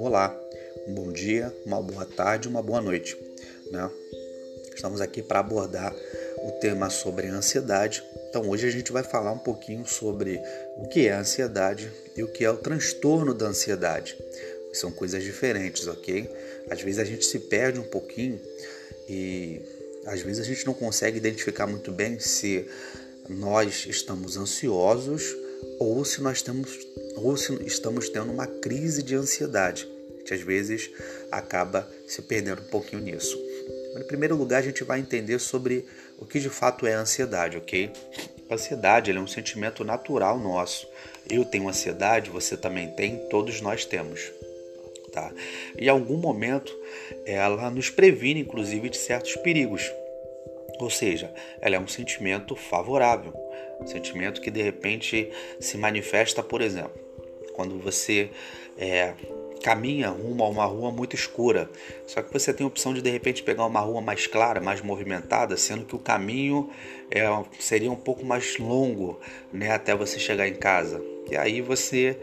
Olá, um bom dia, uma boa tarde, uma boa noite. Né? Estamos aqui para abordar o tema sobre ansiedade. Então hoje a gente vai falar um pouquinho sobre o que é a ansiedade e o que é o transtorno da ansiedade. São coisas diferentes, ok? Às vezes a gente se perde um pouquinho e às vezes a gente não consegue identificar muito bem se nós estamos ansiosos ou se nós temos ou se estamos tendo uma crise de ansiedade, que às vezes acaba se perdendo um pouquinho nisso. Em primeiro lugar, a gente vai entender sobre o que de fato é a ansiedade, ok? A ansiedade é um sentimento natural nosso. Eu tenho ansiedade, você também tem, todos nós temos. Tá? Em algum momento ela nos previne, inclusive, de certos perigos. Ou seja, ela é um sentimento favorável, um sentimento que de repente se manifesta, por exemplo, quando você é, caminha rumo a uma rua muito escura, só que você tem a opção de de repente pegar uma rua mais clara, mais movimentada, sendo que o caminho é, seria um pouco mais longo né, até você chegar em casa. E aí você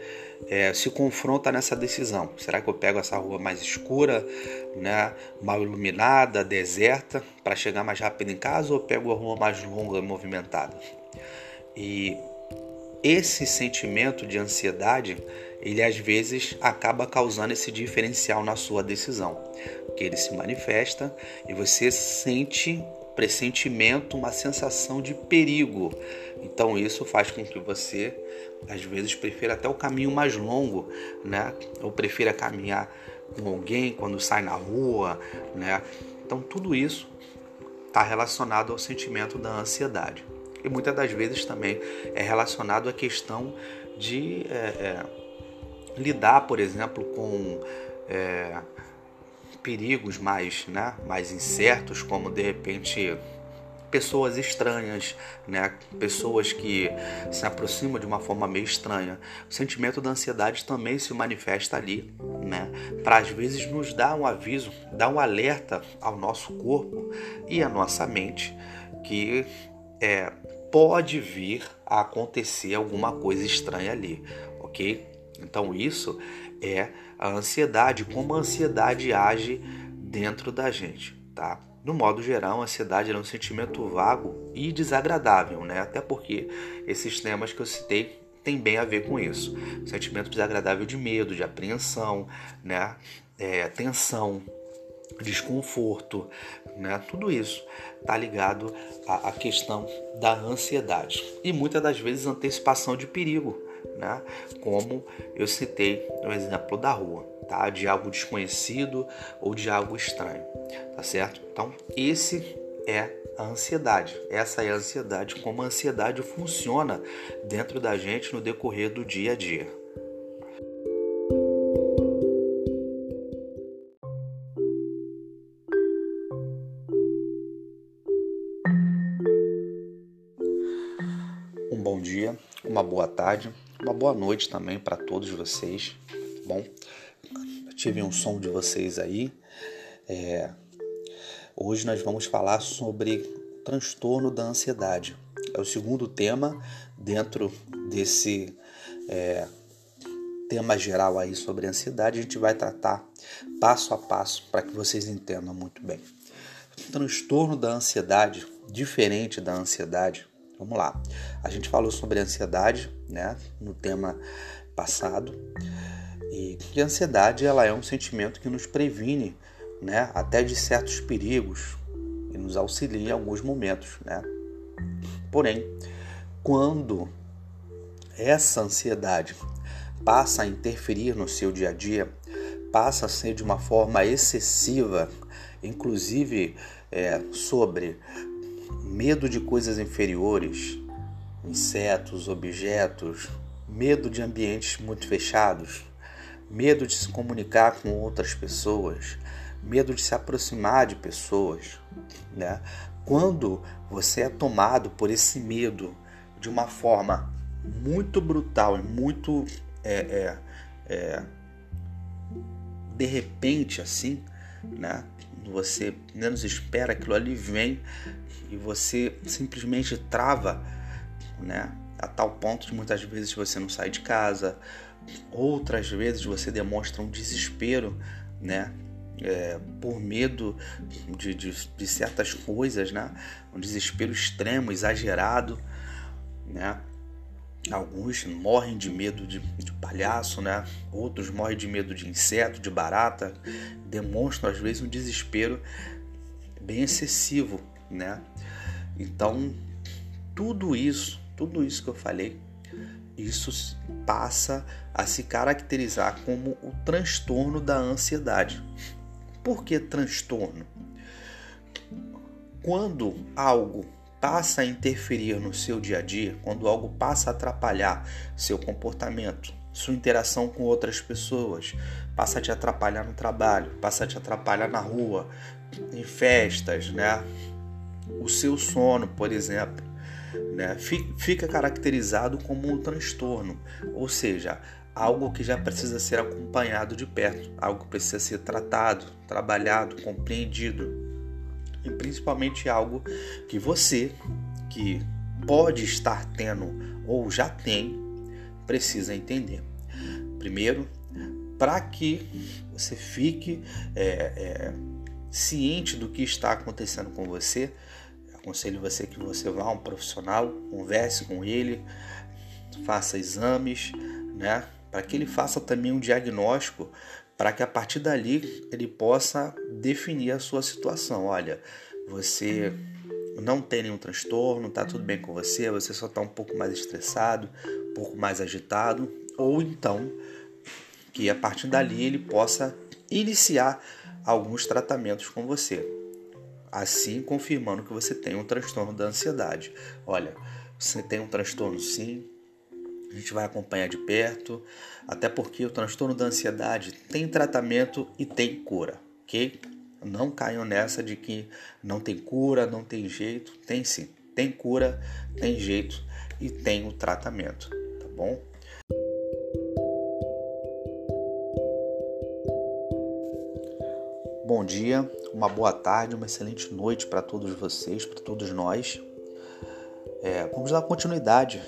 é, se confronta nessa decisão. Será que eu pego essa rua mais escura, né, mal iluminada, deserta, para chegar mais rápido em casa, ou pego a rua mais longa movimentada? E esse sentimento de ansiedade, ele às vezes acaba causando esse diferencial na sua decisão, que ele se manifesta e você sente pressentimento, uma sensação de perigo. Então isso faz com que você às vezes prefira até o caminho mais longo, né? Ou prefira caminhar com alguém quando sai na rua, né? Então tudo isso está relacionado ao sentimento da ansiedade e muitas das vezes também é relacionado à questão de é, é, lidar, por exemplo, com é, perigos mais, né, mais incertos, como de repente pessoas estranhas, né? pessoas que se aproximam de uma forma meio estranha. O sentimento da ansiedade também se manifesta ali, né? para às vezes nos dar um aviso, dar um alerta ao nosso corpo e à nossa mente que é, pode vir a acontecer alguma coisa estranha ali, ok? Então isso é a ansiedade, como a ansiedade age dentro da gente, tá? No modo geral, a ansiedade é um sentimento vago e desagradável, né? Até porque esses temas que eu citei têm bem a ver com isso. Sentimento desagradável de medo, de apreensão, né? É, tensão, desconforto, né? Tudo isso está ligado à, à, questão da ansiedade e muitas das vezes antecipação de perigo, né? Como eu citei no exemplo da rua, tá? De algo desconhecido ou de algo estranho, tá certo? Então esse é a ansiedade. Essa é a ansiedade, como a ansiedade funciona dentro da gente no decorrer do dia a dia. Bom dia, uma boa tarde, uma boa noite também para todos vocês. Bom, tive um som de vocês aí. É, hoje nós vamos falar sobre transtorno da ansiedade. É o segundo tema dentro desse é, tema geral aí sobre ansiedade. A gente vai tratar passo a passo para que vocês entendam muito bem. transtorno da ansiedade, diferente da ansiedade, Vamos lá. A gente falou sobre ansiedade, né, no tema passado. E que a ansiedade ela é um sentimento que nos previne, né, até de certos perigos e nos auxilia em alguns momentos, né? Porém, quando essa ansiedade passa a interferir no seu dia a dia, passa a ser de uma forma excessiva, inclusive é, sobre medo de coisas inferiores, insetos, objetos, medo de ambientes muito fechados, medo de se comunicar com outras pessoas, medo de se aproximar de pessoas, né? Quando você é tomado por esse medo de uma forma muito brutal e muito é, é, é, de repente assim, né? Você menos espera, aquilo ali vem e você simplesmente trava né, a tal ponto de muitas vezes você não sai de casa, outras vezes você demonstra um desespero, né? É, por medo de, de, de, certas coisas, né? Um desespero extremo, exagerado, né? Alguns morrem de medo de, de, palhaço, né? Outros morrem de medo de inseto, de barata. Demonstram às vezes um desespero bem excessivo, né? Então, tudo isso, tudo isso que eu falei, isso passa a se caracterizar como o transtorno da ansiedade. Por que transtorno? Quando algo passa a interferir no seu dia a dia, quando algo passa a atrapalhar seu comportamento, sua interação com outras pessoas, passa a te atrapalhar no trabalho, passa a te atrapalhar na rua, em festas, né? O seu sono, por exemplo, né? Fica caracterizado como um transtorno, ou seja, algo que já precisa ser acompanhado de perto, algo que precisa ser tratado, trabalhado, compreendido e principalmente algo que você, que pode estar tendo ou já tem, precisa entender. Primeiro, para que você fique é, é, ciente do que está acontecendo com você, aconselho você que você vá a um profissional, converse com ele, faça exames, né, para que ele faça também um diagnóstico para que a partir dali ele possa definir a sua situação. Olha, você não tem nenhum transtorno, tá tudo bem com você, você só está um pouco mais estressado, um pouco mais agitado, ou então que a partir dali ele possa iniciar alguns tratamentos com você, assim confirmando que você tem um transtorno da ansiedade. Olha, você tem um transtorno sim, a gente vai acompanhar de perto, até porque o transtorno da ansiedade tem tratamento e tem cura, ok? Não caiam nessa de que não tem cura, não tem jeito. Tem sim, tem cura, tem jeito e tem o tratamento, tá bom? Bom dia, uma boa tarde, uma excelente noite para todos vocês, para todos nós. É, vamos dar continuidade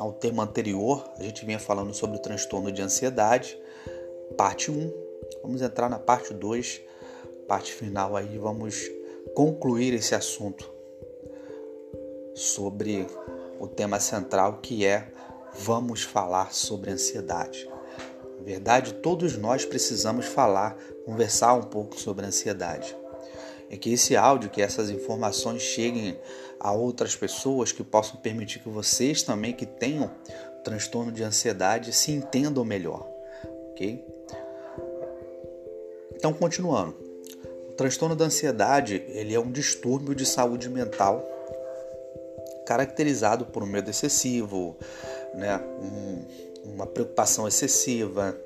ao tema anterior. A gente vinha falando sobre o transtorno de ansiedade, parte 1. Vamos entrar na parte 2, parte final aí, vamos concluir esse assunto sobre o tema central que é vamos falar sobre ansiedade. Na verdade, todos nós precisamos falar, conversar um pouco sobre ansiedade. É que esse áudio, que essas informações cheguem a outras pessoas que possam permitir que vocês também que tenham transtorno de ansiedade se entendam melhor, ok? Então, continuando, o transtorno da ansiedade ele é um distúrbio de saúde mental caracterizado por um medo excessivo, né, um, uma preocupação excessiva,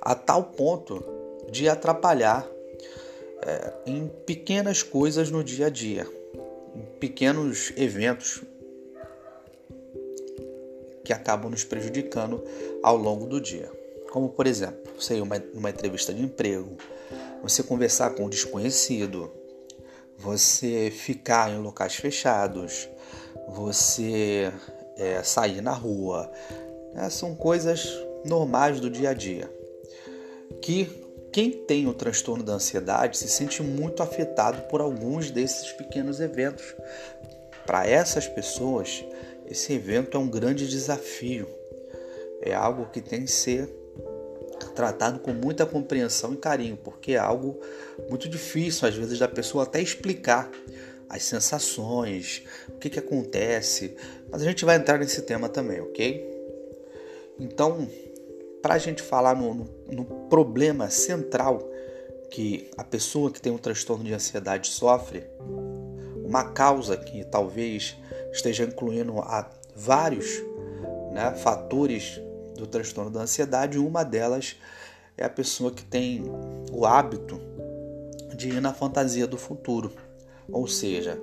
a tal ponto de atrapalhar é, em pequenas coisas no dia a dia, pequenos eventos que acabam nos prejudicando ao longo do dia. Como, por exemplo, você ir uma, entrevista de emprego, você conversar com um desconhecido, você ficar em locais fechados, você é, sair na rua. Né? São coisas normais do dia a dia. Que quem tem o transtorno da ansiedade se sente muito afetado por alguns desses pequenos eventos. Para essas pessoas, esse evento é um grande desafio. É algo que tem que ser tratado com muita compreensão e carinho, porque é algo muito difícil às vezes da pessoa até explicar as sensações, o que, que acontece. Mas a gente vai entrar nesse tema também, ok? Então, para a gente falar no, no, no, problema central que a pessoa que tem um transtorno de ansiedade sofre, uma causa que talvez esteja incluindo a vários né, fatores do transtorno da ansiedade, uma delas é a pessoa que tem o hábito de ir na fantasia do futuro. Ou seja,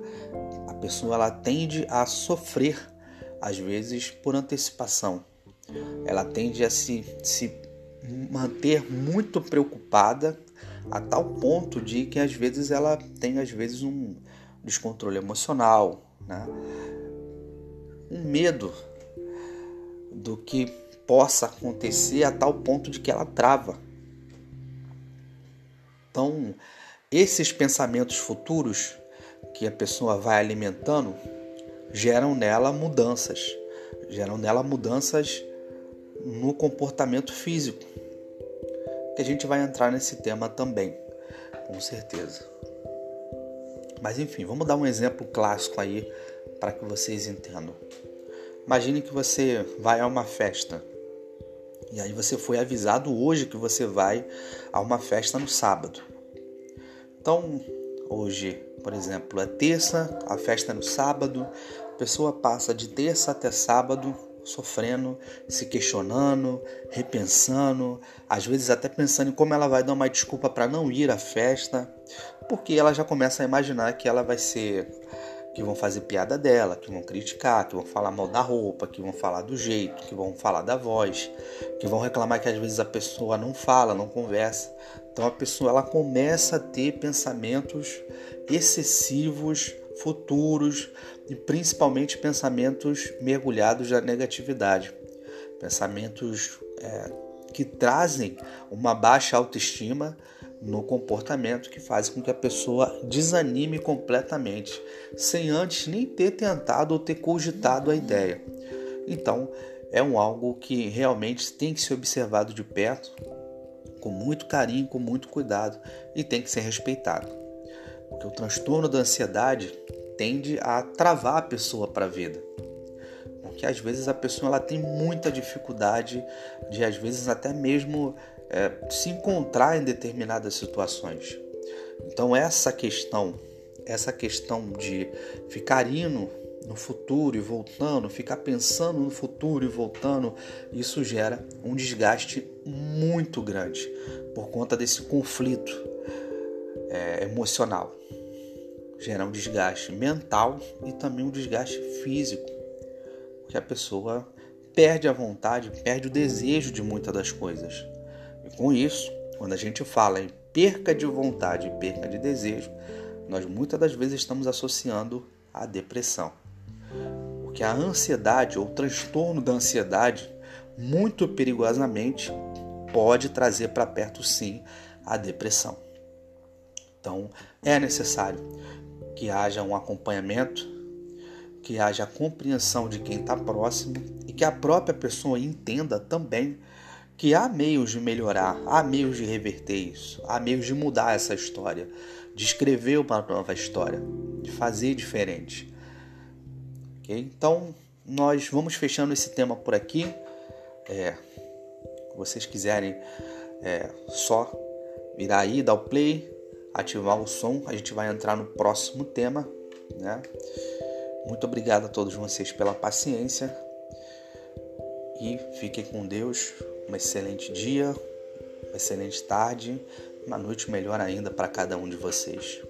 a pessoa ela tende a sofrer às vezes por antecipação ela tende a se, se manter muito preocupada a tal ponto de que às vezes ela tem às vezes um descontrole emocional, né? um medo do que possa acontecer a tal ponto de que ela trava. Então, esses pensamentos futuros que a pessoa vai alimentando geram nela mudanças, geram nela mudanças no comportamento físico. Que a gente vai entrar nesse tema também, com certeza. Mas enfim, vamos dar um exemplo clássico aí para que vocês entendam. Imagine que você vai a uma festa. E aí você foi avisado hoje que você vai a uma festa no sábado. Então, hoje, por exemplo, é terça, a festa é no sábado, a pessoa passa de terça até sábado sofrendo, se questionando, repensando, às vezes até pensando em como ela vai dar uma desculpa para não ir à festa, porque ela já começa a imaginar que ela vai ser que vão fazer piada dela, que vão criticar, que vão falar mal da roupa, que vão falar do jeito, que vão falar da voz, que vão reclamar que às vezes a pessoa não fala, não conversa. Então a pessoa ela começa a ter pensamentos excessivos, futuros e principalmente pensamentos mergulhados na negatividade, pensamentos é, que trazem uma baixa autoestima no comportamento que faz com que a pessoa desanime completamente, sem antes nem ter tentado ou ter cogitado a ideia. Então, é um algo que realmente tem que ser observado de perto, com muito carinho, com muito cuidado e tem que ser respeitado. Porque o transtorno da ansiedade tende a travar a pessoa para a vida. Porque às vezes a pessoa ela tem muita dificuldade de, às vezes, até mesmo é, se encontrar em determinadas situações. Então essa questão, essa questão de ficar indo no futuro e voltando, ficar pensando no futuro e voltando, isso gera um desgaste muito grande por conta desse conflito é, emocional. Gera um desgaste mental e também um desgaste físico, porque a pessoa perde a vontade, perde o desejo de muitas das coisas. E com isso, quando a gente fala em perca de vontade e perca de desejo, nós muitas das vezes estamos associando a depressão. Porque a ansiedade ou transtorno da ansiedade, muito perigosamente, pode trazer para perto sim a depressão. Então, é necessário que haja um acompanhamento, que haja compreensão de quem está próximo e que a própria pessoa entenda também que há meios de melhorar, há meios de reverter isso, há meios de mudar essa história, de escrever uma nova história, de fazer diferente. Okay? Então, nós vamos fechando esse tema por aqui. É, se vocês quiserem é, só virar aí, dar o play, ativar o som, a gente vai entrar no próximo tema. Né? Muito obrigado a todos vocês pela paciência e fiquem com Deus um excelente dia, uma excelente tarde, uma noite melhor ainda para cada um de vocês.